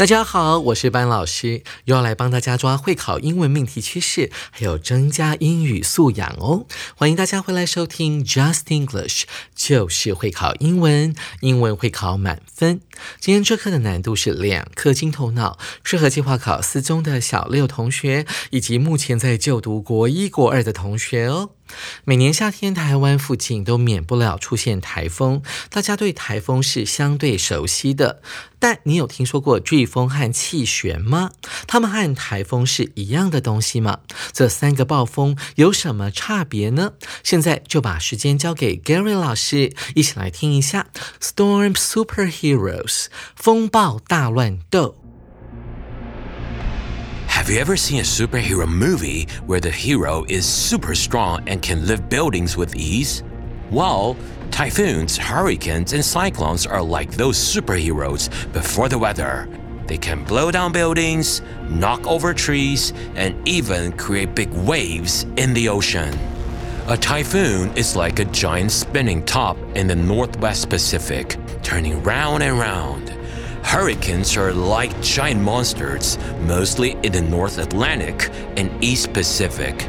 大家好，我是班老师，又要来帮大家抓会考英文命题趋势，还有增加英语素养哦。欢迎大家回来收听 Just English，就是会考英文，英文会考满分。今天这课的难度是两颗金头脑，适合计划考四中的小六同学，以及目前在就读国一、国二的同学哦。每年夏天，台湾附近都免不了出现台风。大家对台风是相对熟悉的，但你有听说过飓风和气旋吗？它们和台风是一样的东西吗？这三个暴风有什么差别呢？现在就把时间交给 Gary 老师，一起来听一下 Storm Superheroes 风暴大乱斗。Have you ever seen a superhero movie where the hero is super strong and can lift buildings with ease? Well, typhoons, hurricanes, and cyclones are like those superheroes before the weather. They can blow down buildings, knock over trees, and even create big waves in the ocean. A typhoon is like a giant spinning top in the Northwest Pacific, turning round and round. Hurricanes are like giant monsters, mostly in the North Atlantic and East Pacific.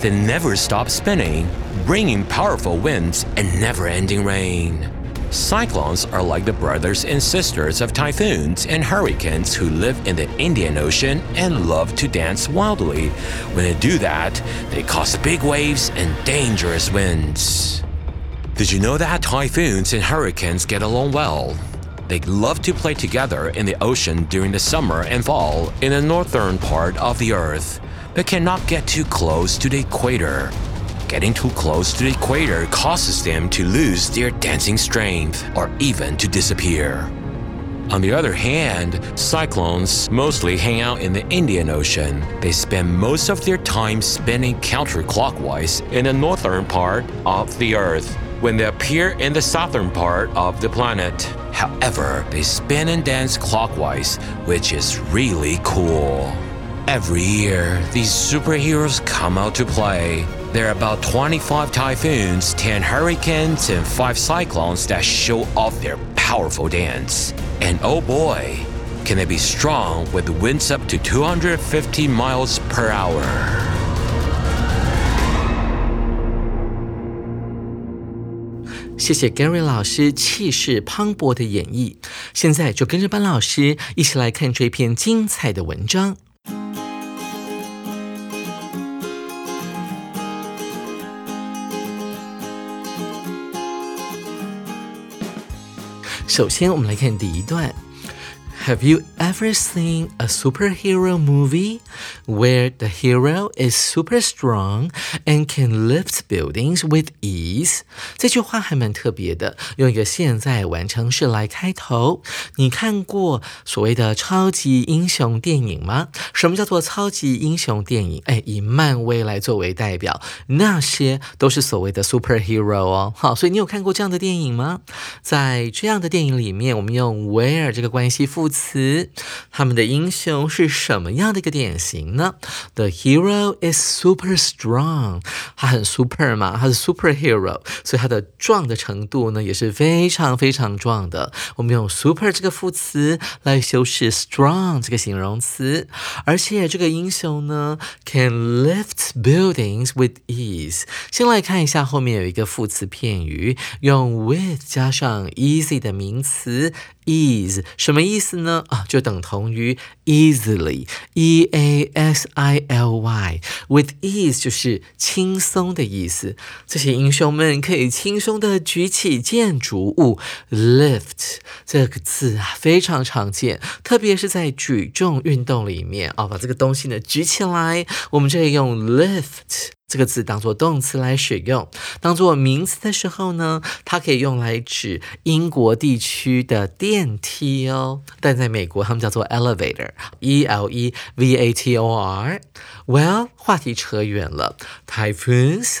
They never stop spinning, bringing powerful winds and never ending rain. Cyclones are like the brothers and sisters of typhoons and hurricanes who live in the Indian Ocean and love to dance wildly. When they do that, they cause big waves and dangerous winds. Did you know that typhoons and hurricanes get along well? They love to play together in the ocean during the summer and fall in the northern part of the Earth, but cannot get too close to the equator. Getting too close to the equator causes them to lose their dancing strength or even to disappear. On the other hand, cyclones mostly hang out in the Indian Ocean. They spend most of their time spinning counterclockwise in the northern part of the Earth when they appear in the southern part of the planet. However, they spin and dance clockwise, which is really cool. Every year, these superheroes come out to play. There are about 25 typhoons, 10 hurricanes, and 5 cyclones that show off their powerful dance. And oh boy, can they be strong with winds up to 250 miles per hour. 谢谢 Gary 老师气势磅礴的演绎。现在就跟着班老师一起来看这篇精彩的文章。首先，我们来看第一段。Have you ever seen a superhero movie where the hero is super strong and can lift buildings with ease？这句话还蛮特别的，用一个现在完成式来开头。你看过所谓的超级英雄电影吗？什么叫做超级英雄电影？哎，以漫威来作为代表，那些都是所谓的 superhero 哦。好，所以你有看过这样的电影吗？在这样的电影里面，我们用 where 这个关系副词，他们的英雄是什么样的一个典型呢？The hero is super strong，他很 super 嘛，他是 superhero，所以他的壮的程度呢也是非常非常壮的。我们用 super 这个副词来修饰 strong 这个形容词，而且这个英雄呢 can lift buildings with ease。先来看一下后面有一个副词片语，用 with 加上 easy 的名词。Ease 什么意思呢？啊，就等同于 easily，e a s i l y，with ease 就是轻松的意思。这些英雄们可以轻松的举起建筑物。lift 这个字啊非常常见，特别是在举重运动里面啊，把这个东西呢举起来，我们这里用 lift。这个字当做动词来使用，当做名词的时候呢，它可以用来指英国地区的电梯哦。但在美国，他们叫做 elevator，e l e v a t o r。Well，话题扯远了，typhoons。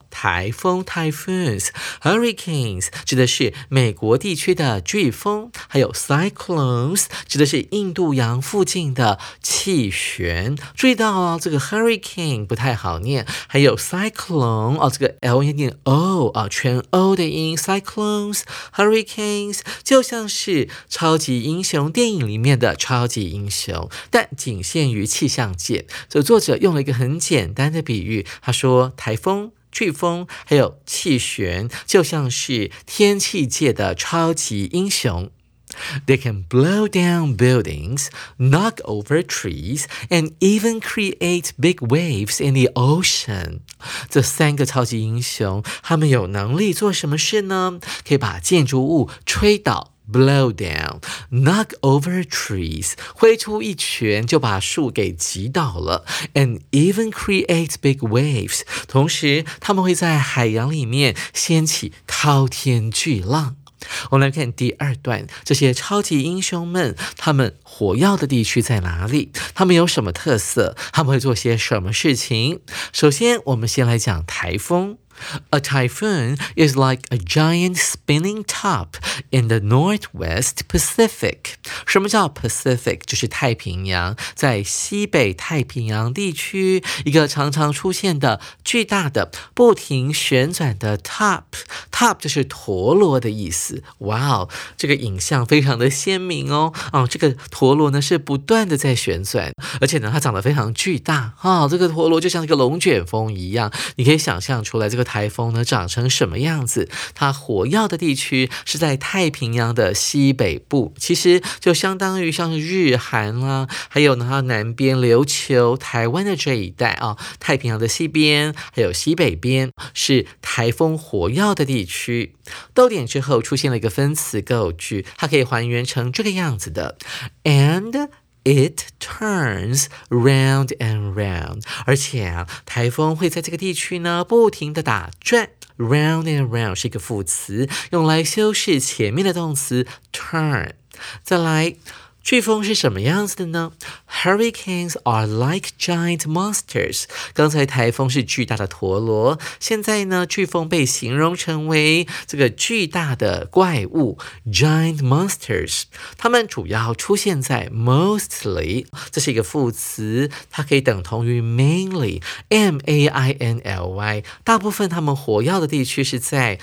台风 （typhoons），hurricanes 指的是美国地区的飓风，还有 cyclones 指的是印度洋附近的气旋。注意到哦，这个 hurricane 不太好念，还有 cyclone 哦，这个 l 音。O 啊，全 O 的音，cyclones, hurricanes，就像是超级英雄电影里面的超级英雄，但仅限于气象界。这作者用了一个很简单的比喻，他说台风、飓风还有气旋，就像是天气界的超级英雄。They can blow down buildings, knock over trees, and even create big waves in the ocean. 这三个超级英雄，他们有能力做什么事呢？可以把建筑物吹倒。Blow down, knock over trees，挥出一拳就把树给击倒了，and even create big waves。同时，他们会在海洋里面掀起滔天巨浪。我们来看第二段，这些超级英雄们，他们火药的地区在哪里？他们有什么特色？他们会做些什么事情？首先，我们先来讲台风。A typhoon is like a giant spinning top in the Northwest Pacific。什么叫 Pacific？就是太平洋，在西北太平洋地区，一个常常出现的巨大的、不停旋转的 top。top 就是陀螺的意思。哇哦，这个影像非常的鲜明哦。哦，这个陀螺呢是不断的在旋转，而且呢它长得非常巨大。啊，这个陀螺就像一个龙卷风一样，你可以想象出来这个。台风呢长成什么样子？它火药的地区是在太平洋的西北部，其实就相当于像日韩啦，还有呢它南边琉球、台湾的这一带啊，太平洋的西边还有西北边是台风火药的地区。逗点之后出现了一个分词构句，它可以还原成这个样子的，and。It turns round and round，而且啊，台风会在这个地区呢不停的打转。Round and round 是一个副词，用来修饰前面的动词 turn。再来。飓风是什么样子的呢？Hurricanes are like giant monsters。刚才台风是巨大的陀螺，现在呢，飓风被形容成为这个巨大的怪物 （giant monsters）。它们主要出现在 mostly，这是一个副词，它可以等同于 mainly（m a i n l y）。大部分它们活跃的地区是在。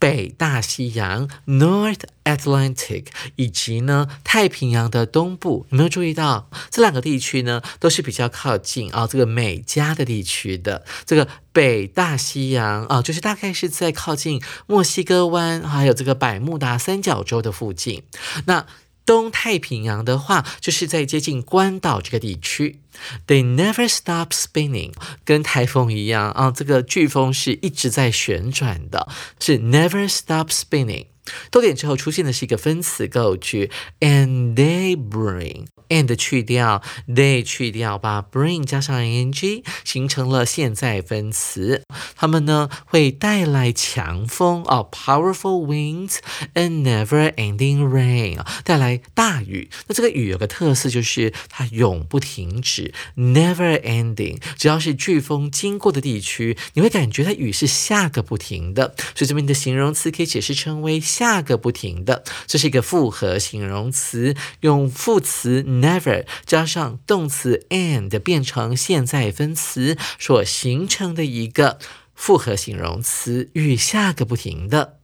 北大西洋 （North Atlantic） 以及呢太平洋的东部，有没有注意到这两个地区呢？都是比较靠近啊这个美加的地区的。这个北大西洋啊，就是大概是在靠近墨西哥湾还有这个百慕达三角洲的附近。那东太平洋的话，就是在接近关岛这个地区。They never stop spinning，跟台风一样啊，这个飓风是一直在旋转的，是 never stop spinning。逗点之后出现的是一个分词构句，and they bring。and 去掉，they 去掉，把 bring 加上 ing，形成了现在分词。它们呢会带来强风啊，powerful winds and never-ending rain 啊，带来大雨。那这个雨有个特色，就是它永不停止，never-ending。只要是飓风经过的地区，你会感觉它雨是下个不停的。所以这边的形容词可以解释成为下个不停的。这是一个复合形容词，用副词。Never 加上动词 and 变成现在分词所形成的一个复合形容词，与下个不停的。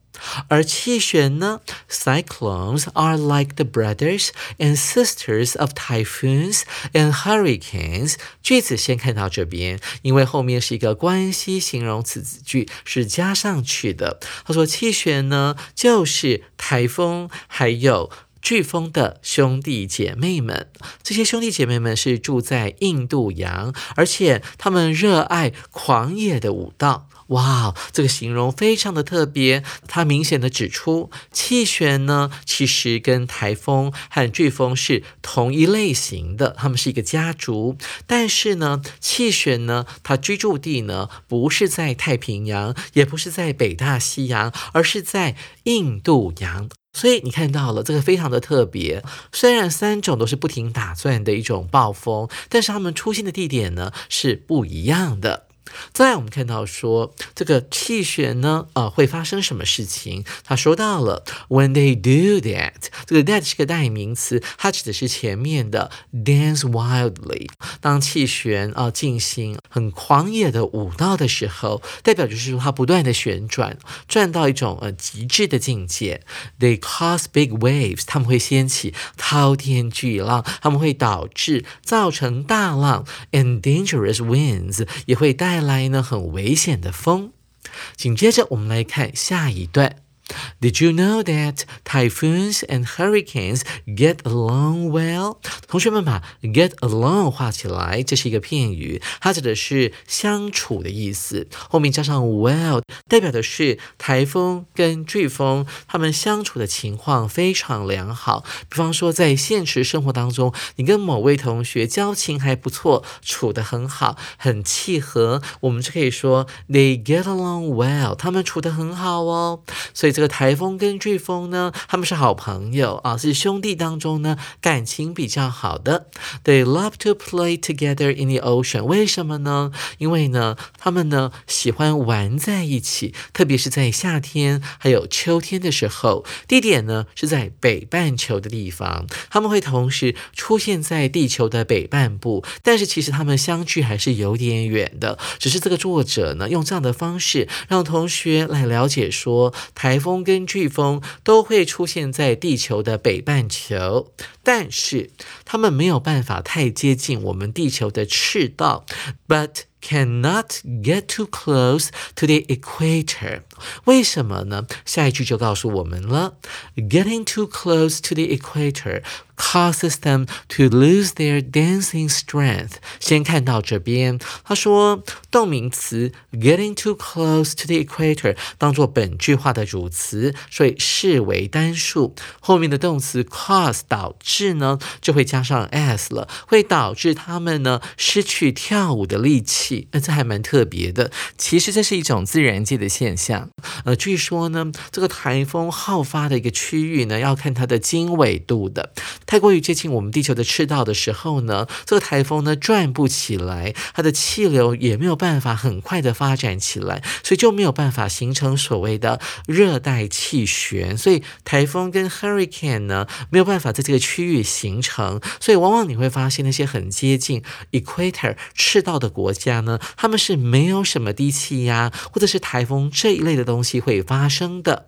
而气旋呢，cyclones are like the brothers and sisters of typhoons and hurricanes。句子先看到这边，因为后面是一个关系形容词子句，是加上去的。他说气旋呢，就是台风，还有。飓风的兄弟姐妹们，这些兄弟姐妹们是住在印度洋，而且他们热爱狂野的舞蹈。哇，这个形容非常的特别，它明显的指出气旋呢，其实跟台风和飓风是同一类型的，它们是一个家族。但是呢，气旋呢，它居住地呢不是在太平洋，也不是在北大西洋，而是在印度洋。所以你看到了这个非常的特别，虽然三种都是不停打转的一种暴风，但是它们出现的地点呢是不一样的。再我们看到说这个气旋呢，呃，会发生什么事情？他说到了，When they do that，这个 that 是个代名词，它指的是前面的 dance wildly。当气旋啊进行很狂野的舞蹈的时候，代表就是说它不断的旋转，转到一种呃极致的境界。They cause big waves，他们会掀起滔天巨浪，他们会导致造成大浪，and dangerous winds 也会带。带来呢很危险的风。紧接着，我们来看下一段。Did you know that typhoons and hurricanes get along well？同学们把 get along 画起来，这是一个片语，它指的是相处的意思。后面加上 well，代表的是台风跟飓风他们相处的情况非常良好。比方说，在现实生活当中，你跟某位同学交情还不错，处得很好，很契合，我们就可以说 they get along well，他们处得很好哦。所以。这个台风跟飓风呢，他们是好朋友啊，是兄弟当中呢感情比较好的。They love to play together in the ocean。为什么呢？因为呢，他们呢喜欢玩在一起，特别是在夏天还有秋天的时候。地点呢是在北半球的地方，他们会同时出现在地球的北半部，但是其实他们相距还是有点远的。只是这个作者呢用这样的方式让同学来了解说台风。风跟飓风都会出现在地球的北半球，但是它们没有办法太接近我们地球的赤道。But Cannot get too close to the equator。为什么呢？下一句就告诉我们了。Getting too close to the equator causes them to lose their dancing strength。先看到这边，他说动名词 getting too close to the equator 当做本句话的主词，所以视为单数。后面的动词 cause 导致呢，就会加上 s 了，会导致他们呢失去跳舞的力气。 那这还蛮特别的。其实这是一种自然界的现象。呃，据说呢，这个台风好发的一个区域呢，要看它的经纬度的。太过于接近我们地球的赤道的时候呢，这个台风呢转不起来，它的气流也没有办法很快的发展起来，所以就没有办法形成所谓的热带气旋。所以台风跟 hurricane 呢没有办法在这个区域形成。所以往往你会发现那些很接近 equator 赤道的国家呢，他们是没有什么低气压或者是台风这一类的东西会发生的，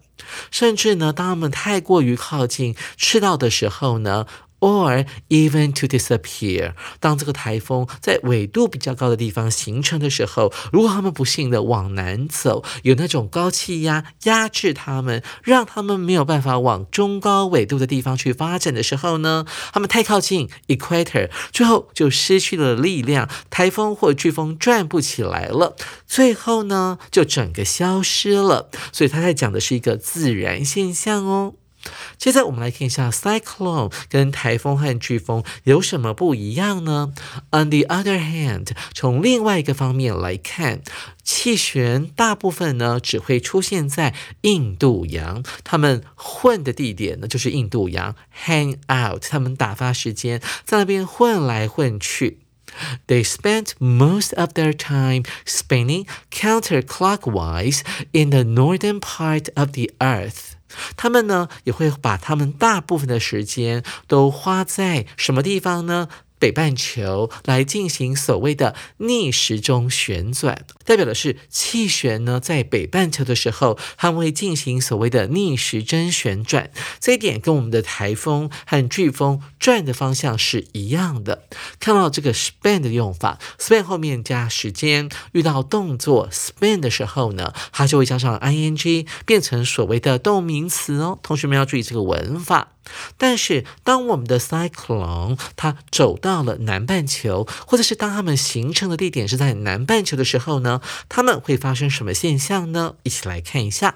甚至呢，当他们太过于靠近赤道的时候呢。Or even to disappear。当这个台风在纬度比较高的地方形成的时候，如果他们不幸的往南走，有那种高气压压制他们，让他们没有办法往中高纬度的地方去发展的时候呢，他们太靠近 equator，最后就失去了力量，台风或飓风转不起来了，最后呢就整个消失了。所以他在讲的是一个自然现象哦。接着我们来看一下 cyclone 跟台风和飓风有什么不一样呢？On the other hand，从另外一个方面来看，气旋大部分呢只会出现在印度洋，他们混的地点呢就是印度洋，hang out，他们打发时间在那边混来混去。They spent most of their time spinning counterclockwise in the northern part of the earth. 他们呢也会把他们大部分的时间都花在什么地方呢？北半球来进行所谓的逆时钟旋转，代表的是气旋呢在北半球的时候，它会进行所谓的逆时针旋转。这一点跟我们的台风和飓风转的方向是一样的。看到这个 spin 的用法，spin 后面加时间，遇到动作 spin 的时候呢，它就会加上 ing，变成所谓的动名词哦。同学们要注意这个文法。但是，当我们的 cyclone 它走到了南半球，或者是当它们形成的地点是在南半球的时候呢，它们会发生什么现象呢？一起来看一下。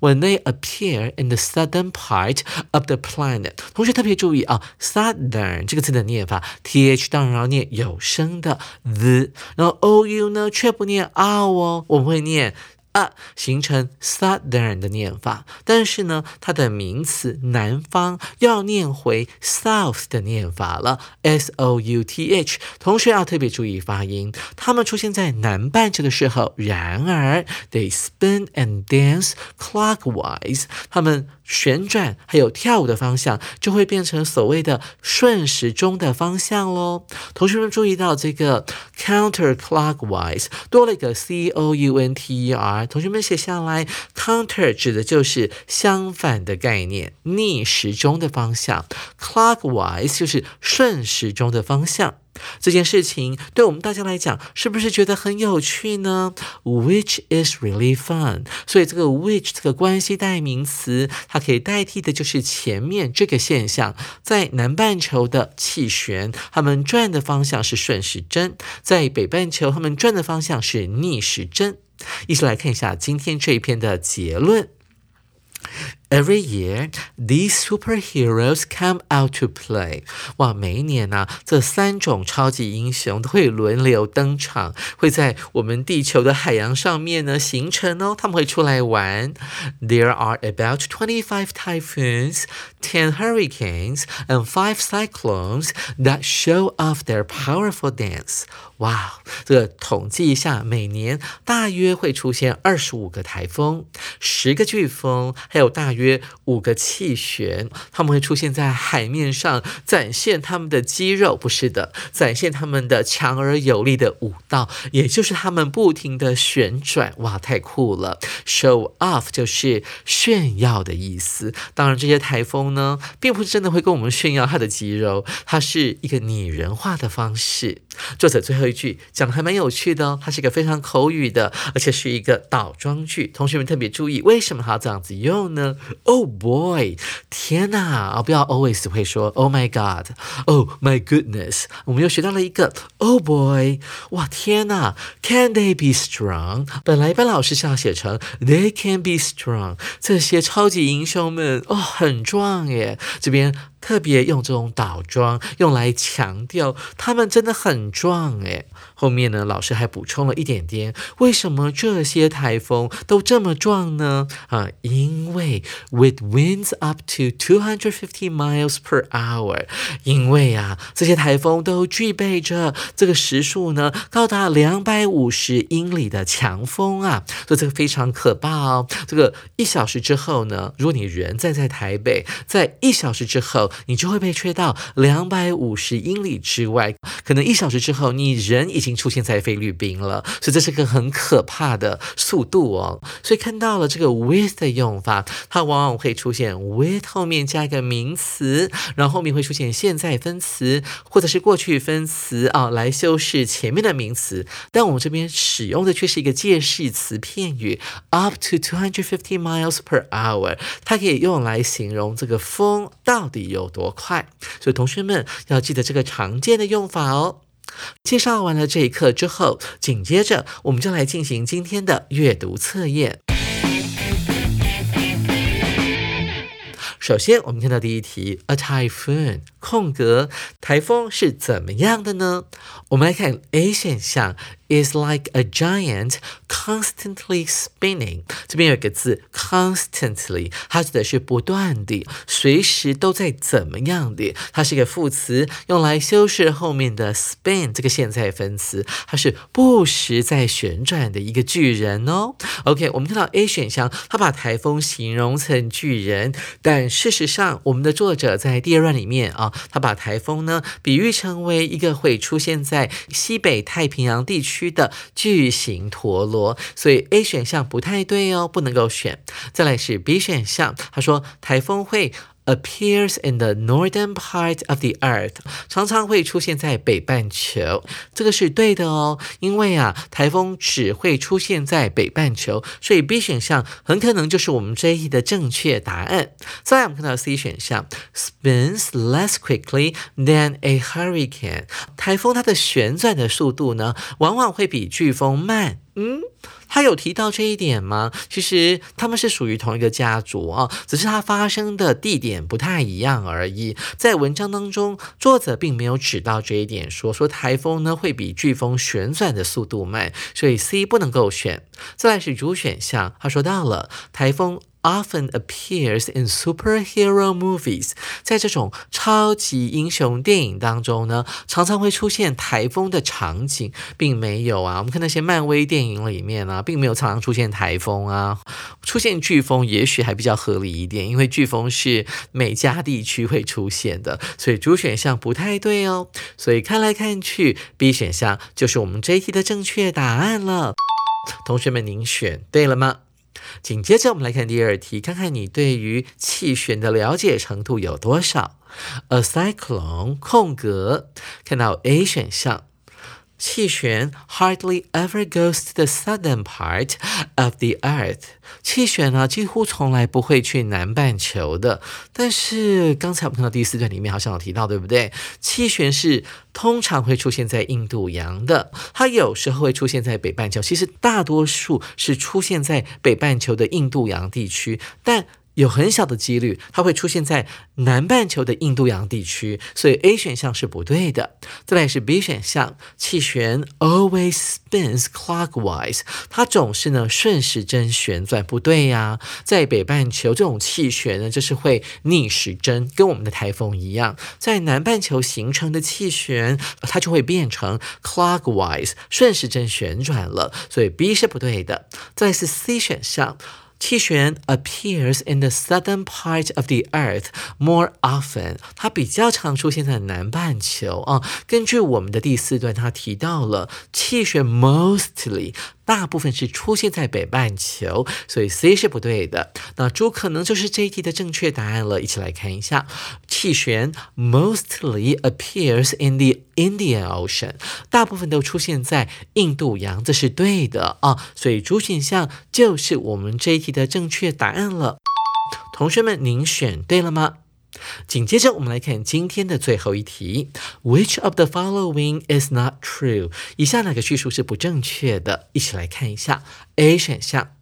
When they appear in the southern part of the planet，同学特别注意啊，southern 这个字的念法，th 当然要念有声的 the，然后 ou 呢却不念 r 哦，我们会念。啊，形成 southern 的念法，但是呢，它的名词南方要念回 south 的念法了，s o u t h。同学要特别注意发音，它们出现在南半球的时候，然而 they spin and dance clockwise，它们。旋转还有跳舞的方向就会变成所谓的顺时钟的方向喽。同学们注意到这个 counterclockwise 多了一个 c o u n t e r，同学们写下来，counter 指的就是相反的概念，逆时钟的方向，clockwise 就是顺时钟的方向。这件事情对我们大家来讲，是不是觉得很有趣呢？Which is really fun。所以这个 which 这个关系代名词，它可以代替的就是前面这个现象。在南半球的气旋，它们转的方向是顺时针；在北半球，它们转的方向是逆时针。一起来看一下今天这一篇的结论。Every year, these superheroes come out to play. 哇，每一年呢、啊，这三种超级英雄都会轮流登场，会在我们地球的海洋上面呢形成哦，他们会出来玩。There are about twenty-five typhoons, ten hurricanes, and five cyclones that show off their powerful dance. 哇，这个统计一下，每年大约会出现二十五个台风，十个飓风，还有大约。 约五个气旋，他们会出现在海面上，展现他们的肌肉，不是的，展现他们的强而有力的舞蹈，也就是他们不停的旋转，哇，太酷了！Show off 就是炫耀的意思。当然，这些台风呢，并不是真的会跟我们炫耀它的肌肉，它是一个拟人化的方式。作者最后一句讲的还蛮有趣的哦，它是一个非常口语的，而且是一个倒装句。同学们特别注意，为什么他要这样子用呢？Oh boy！天呐啊！不要 always 会说 Oh my God！Oh my goodness！我们又学到了一个 Oh boy！哇天呐！Can they be strong？本来一般老师是要写成 They can be strong。这些超级英雄们哦，很壮耶！这边。特别用这种倒装，用来强调他们真的很壮诶。后面呢，老师还补充了一点点，为什么这些台风都这么壮呢？啊，因为 with winds up to two hundred fifty miles per hour，因为啊，这些台风都具备着这个时速呢高达两百五十英里的强风啊，所以这个非常可怕哦。这个一小时之后呢，如果你人站在台北，在一小时之后。你就会被吹到两百五十英里之外，可能一小时之后，你人已经出现在菲律宾了。所以这是个很可怕的速度哦。所以看到了这个 with 的用法，它往往会出现 with 后面加一个名词，然后后面会出现现在分词或者是过去分词啊，来修饰前面的名词。但我们这边使用的却是一个介系词片语 up to two hundred fifty miles per hour，它可以用来形容这个风到底有。有多快！所以同学们要记得这个常见的用法哦。介绍完了这一课之后，紧接着我们就来进行今天的阅读测验。首先，我们看到第一题，a typhoon 空格台风是怎么样的呢？我们来看 A 选项。is like a giant constantly spinning。这边有一个字 constantly，它指的是不断的，随时都在怎么样的。它是一个副词，用来修饰后面的 spin 这个现在分词。它是不时在旋转的一个巨人哦。OK，我们看到 A 选项，它把台风形容成巨人，但事实上，我们的作者在第二段里面啊，他把台风呢比喻成为一个会出现在西北太平洋地区的巨型陀螺，所以 A 选项不太对哦，不能够选。再来是 B 选项，他说台风会。Appears in the northern part of the earth，常常会出现在北半球，这个是对的哦，因为啊，台风只会出现在北半球，所以 B 选项很可能就是我们这一题的正确答案。再来，我们看到 C 选项，spins less quickly than a hurricane，台风它的旋转的速度呢，往往会比飓风慢。嗯。他有提到这一点吗？其实他们是属于同一个家族啊，只是它发生的地点不太一样而已。在文章当中，作者并没有指到这一点，说说台风呢会比飓风旋转的速度慢，所以 C 不能够选。再来是主选项，他说到了台风。Often appears in superhero movies，在这种超级英雄电影当中呢，常常会出现台风的场景，并没有啊。我们看那些漫威电影里面啊，并没有常常出现台风啊，出现飓风也许还比较合理一点，因为飓风是美加地区会出现的，所以主选项不太对哦。所以看来看去，B 选项就是我们这一题的正确答案了。同学们，您选对了吗？紧接着，我们来看第二题，看看你对于气旋的了解程度有多少。A cyclone 空格，看到 A 选项。气旋 hardly ever goes to the southern part of the earth。气旋呢，几乎从来不会去南半球的。但是刚才我们看到第四段里面好像有提到，对不对？气旋是通常会出现在印度洋的，它有时候会出现在北半球。其实大多数是出现在北半球的印度洋地区，但。有很小的几率，它会出现在南半球的印度洋地区，所以 A 选项是不对的。再来是 B 选项，气旋 always spins clockwise，它总是呢顺时针旋转，不对呀。在北半球这种气旋呢，就是会逆时针，跟我们的台风一样。在南半球形成的气旋，它就会变成 clockwise，顺时针旋转了，所以 B 是不对的。再来是 C 选项。气旋 appears in the southern part of the earth more often，它比较常出现在南半球啊。根据我们的第四段，它提到了气旋 mostly。大部分是出现在北半球，所以 C 是不对的。那猪可能就是这一题的正确答案了。一起来看一下，气旋 mostly appears in the Indian Ocean，大部分都出现在印度洋，这是对的啊。所以猪选项就是我们这一题的正确答案了。同学们，您选对了吗？紧接着，我们来看今天的最后一题：Which of the following is not true？以下哪个叙述是不正确的？一起来看一下。A 选项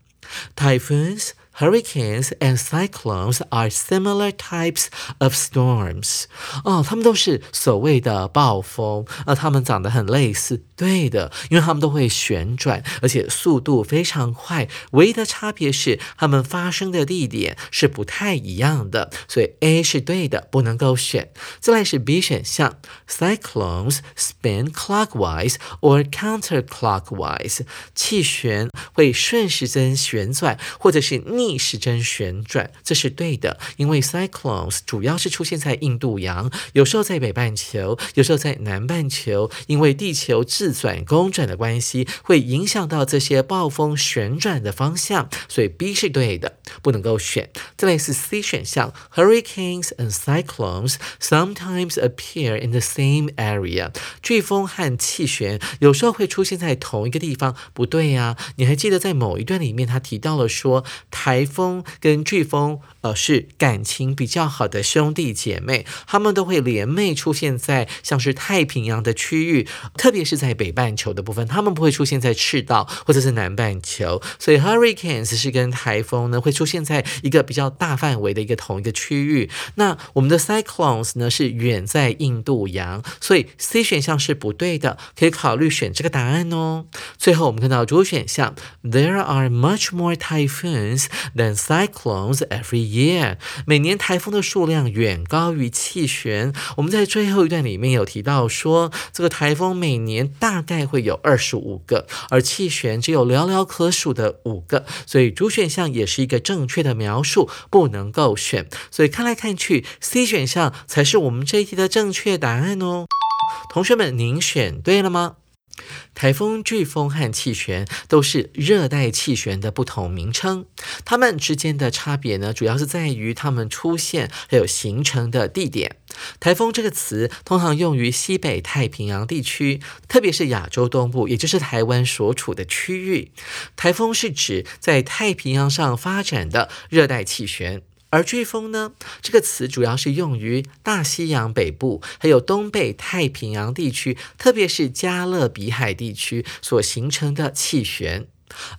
：Typhoons。Hurricanes and cyclones are similar types of storms。哦，它们都是所谓的暴风，啊它们长得很类似，对的，因为它们都会旋转，而且速度非常快。唯一的差别是，它们发生的地点是不太一样的，所以 A 是对的，不能够选。再来是 B 选项，Cyclones spin clockwise or counterclockwise。气旋会顺时针旋转，或者是逆。逆时针旋转，这是对的，因为 cyclones 主要是出现在印度洋，有时候在北半球，有时候在南半球，因为地球自转公转的关系，会影响到这些暴风旋转的方向，所以 B 是对的，不能够选。再来是 C 选项，hurricanes and cyclones sometimes appear in the same area。飓风和气旋有时候会出现在同一个地方，不对呀？你还记得在某一段里面，他提到了说台。台风跟飓风，呃，是感情比较好的兄弟姐妹，他们都会联袂出现在像是太平洋的区域，特别是在北半球的部分，他们不会出现在赤道或者是南半球。所以 hurricanes 是跟台风呢会出现在一个比较大范围的一个同一个区域。那我们的 cyclones 呢是远在印度洋，所以 C 选项是不对的，可以考虑选这个答案哦。最后我们看到主选项，There are much more typhoons。Than cyclones every year。每年台风的数量远高于气旋。我们在最后一段里面有提到说，这个台风每年大概会有二十五个，而气旋只有寥寥可数的五个，所以主选项也是一个正确的描述，不能够选。所以看来看去，C 选项才是我们这一题的正确答案哦。同学们，您选对了吗？台风、飓风和气旋都是热带气旋的不同名称，它们之间的差别呢，主要是在于它们出现还有形成的地点。台风这个词通常用于西北太平洋地区，特别是亚洲东部，也就是台湾所处的区域。台风是指在太平洋上发展的热带气旋。而飓风呢？这个词主要是用于大西洋北部，还有东北太平洋地区，特别是加勒比海地区所形成的气旋。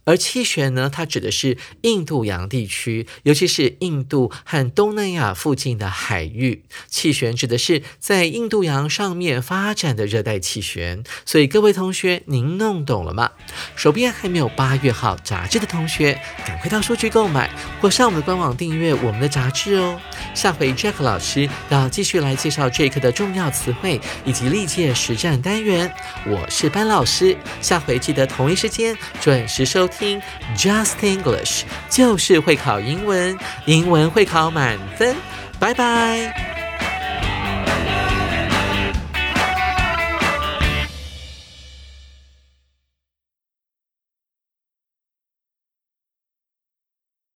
而气旋呢，它指的是印度洋地区，尤其是印度和东南亚附近的海域。气旋指的是在印度洋上面发展的热带气旋。所以各位同学，您弄懂了吗？手边还没有八月号杂志的同学，赶快到书局购买，或上我们的官网订阅我们的杂志哦。下回 Jack 老师要继续来介绍这一课的重要词汇以及历届实战单元。我是班老师，下回记得同一时间准时收听 Just English，就是会考英文，英文会考满分。拜拜。